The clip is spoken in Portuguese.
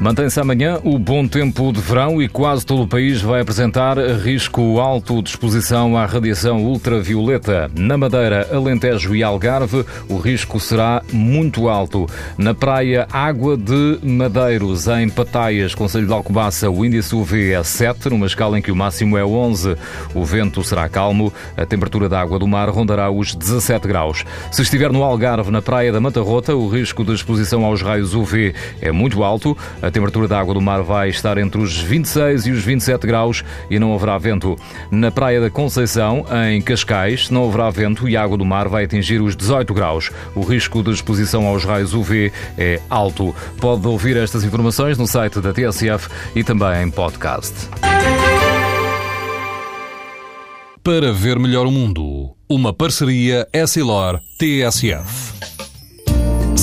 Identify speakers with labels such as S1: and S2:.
S1: Mantém-se amanhã o bom tempo de verão e quase todo o país vai apresentar risco alto de exposição à radiação ultravioleta. Na Madeira, Alentejo e Algarve, o risco será muito alto. Na praia Água de Madeiros, em Pataias, Conselho de Alcobaça, o índice UV é 7, numa escala em que o máximo é 11. O vento será calmo, a temperatura da água do mar rondará os 17 graus. Se estiver no Algarve, na praia da Mata Rota, o risco de exposição aos raios UV é muito alto. A a temperatura da água do mar vai estar entre os 26 e os 27 graus e não haverá vento. Na Praia da Conceição, em Cascais, não haverá vento e a água do mar vai atingir os 18 graus. O risco de exposição aos raios UV é alto. Pode ouvir estas informações no site da TSF e também em podcast.
S2: Para ver melhor o mundo, uma parceria Essilor-TSF.